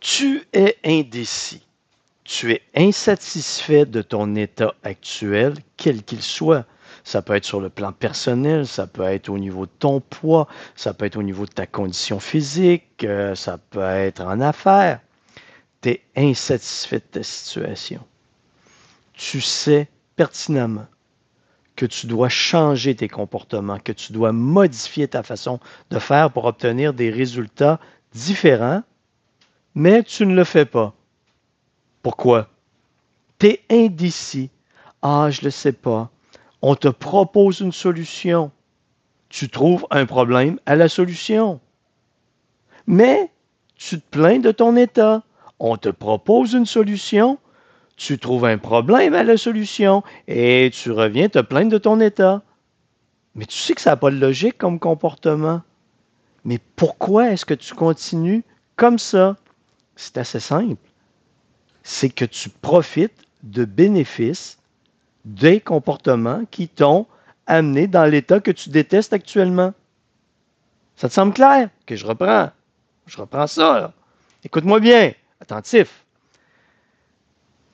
Tu es indécis. Tu es insatisfait de ton état actuel, quel qu'il soit. Ça peut être sur le plan personnel, ça peut être au niveau de ton poids, ça peut être au niveau de ta condition physique, euh, ça peut être en affaires. Tu es insatisfait de ta situation. Tu sais pertinemment que tu dois changer tes comportements, que tu dois modifier ta façon de faire pour obtenir des résultats différents, mais tu ne le fais pas. Pourquoi? Tu es indécis. Ah, je ne le sais pas on te propose une solution. Tu trouves un problème à la solution. Mais tu te plains de ton état. On te propose une solution. Tu trouves un problème à la solution et tu reviens te plaindre de ton état. Mais tu sais que ça n'a pas de logique comme comportement. Mais pourquoi est-ce que tu continues comme ça? C'est assez simple. C'est que tu profites de bénéfices des comportements qui t'ont amené dans l'état que tu détestes actuellement. Ça te semble clair? Que je reprends. Je reprends ça. Écoute-moi bien, attentif.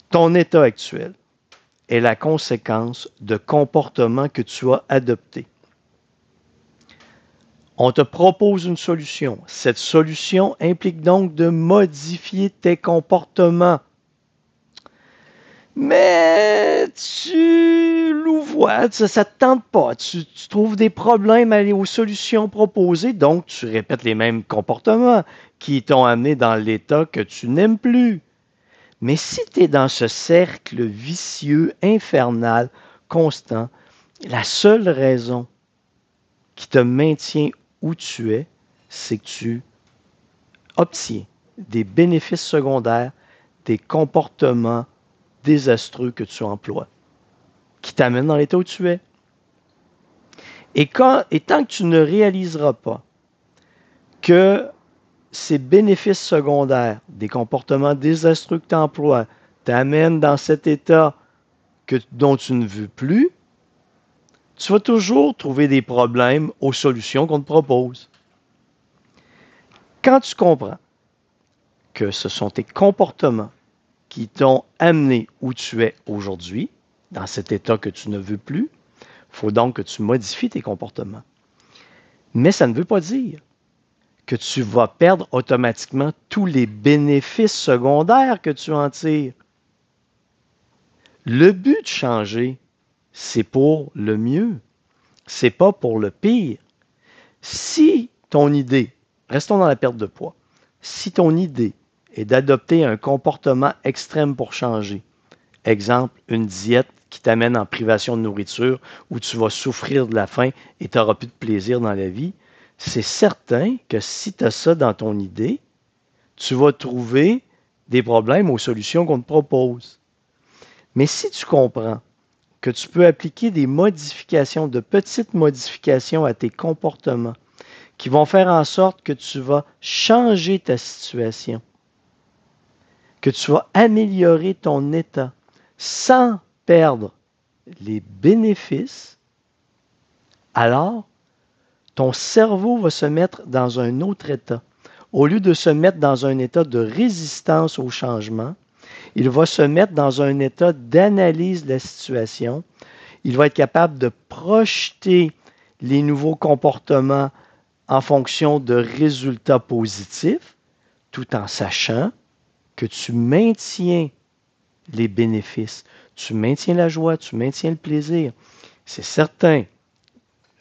Ton état actuel est la conséquence de comportements que tu as adoptés. On te propose une solution. Cette solution implique donc de modifier tes comportements. Mais tu louvoies, ça ne te tente pas. Tu, trouves des problèmes à aux solutions proposées, donc tu répètes les mêmes comportements qui t'ont amené dans l'état que tu n'aimes plus. Mais si tu es dans ce cercle vicieux, infernal, constant, la seule raison qui te maintient où tu es, c'est que tu obtiens des bénéfices secondaires, des comportements désastreux que tu emploies, qui t'amène dans l'état où tu es. Et, quand, et tant que tu ne réaliseras pas que ces bénéfices secondaires des comportements désastreux que tu emploies t'amènent dans cet état que, dont tu ne veux plus, tu vas toujours trouver des problèmes aux solutions qu'on te propose. Quand tu comprends que ce sont tes comportements qui t'ont amené où tu es aujourd'hui, dans cet état que tu ne veux plus. Il faut donc que tu modifies tes comportements. Mais ça ne veut pas dire que tu vas perdre automatiquement tous les bénéfices secondaires que tu en tires. Le but de changer, c'est pour le mieux. C'est pas pour le pire. Si ton idée, restons dans la perte de poids, si ton idée et d'adopter un comportement extrême pour changer. Exemple, une diète qui t'amène en privation de nourriture où tu vas souffrir de la faim et tu n'auras plus de plaisir dans la vie. C'est certain que si tu as ça dans ton idée, tu vas trouver des problèmes aux solutions qu'on te propose. Mais si tu comprends que tu peux appliquer des modifications, de petites modifications à tes comportements qui vont faire en sorte que tu vas changer ta situation, que tu vas améliorer ton état sans perdre les bénéfices, alors ton cerveau va se mettre dans un autre état. Au lieu de se mettre dans un état de résistance au changement, il va se mettre dans un état d'analyse de la situation. Il va être capable de projeter les nouveaux comportements en fonction de résultats positifs, tout en sachant que tu maintiens les bénéfices, tu maintiens la joie, tu maintiens le plaisir. C'est certain.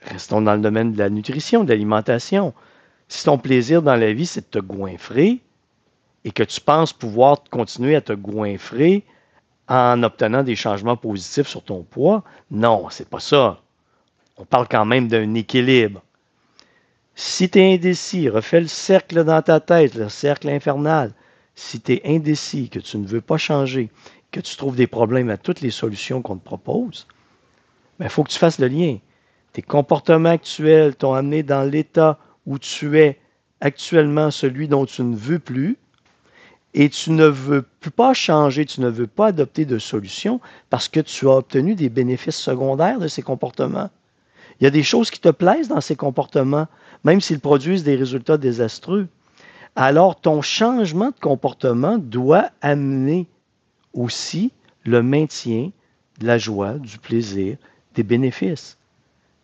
Restons dans le domaine de la nutrition, de l'alimentation. Si ton plaisir dans la vie, c'est de te goinfrer et que tu penses pouvoir continuer à te goinfrer en obtenant des changements positifs sur ton poids, non, c'est pas ça. On parle quand même d'un équilibre. Si tu es indécis, refais le cercle dans ta tête, le cercle infernal si tu es indécis, que tu ne veux pas changer, que tu trouves des problèmes à toutes les solutions qu'on te propose, il ben, faut que tu fasses le lien. Tes comportements actuels t'ont amené dans l'état où tu es actuellement, celui dont tu ne veux plus, et tu ne veux pas changer, tu ne veux pas adopter de solution parce que tu as obtenu des bénéfices secondaires de ces comportements. Il y a des choses qui te plaisent dans ces comportements, même s'ils produisent des résultats désastreux. alors ton changement de comportement doit amener aussi le maintien de la joie, du plaisir, des bénéfices.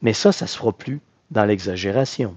Mais ça, ça ne se fera plus dans l'exagération.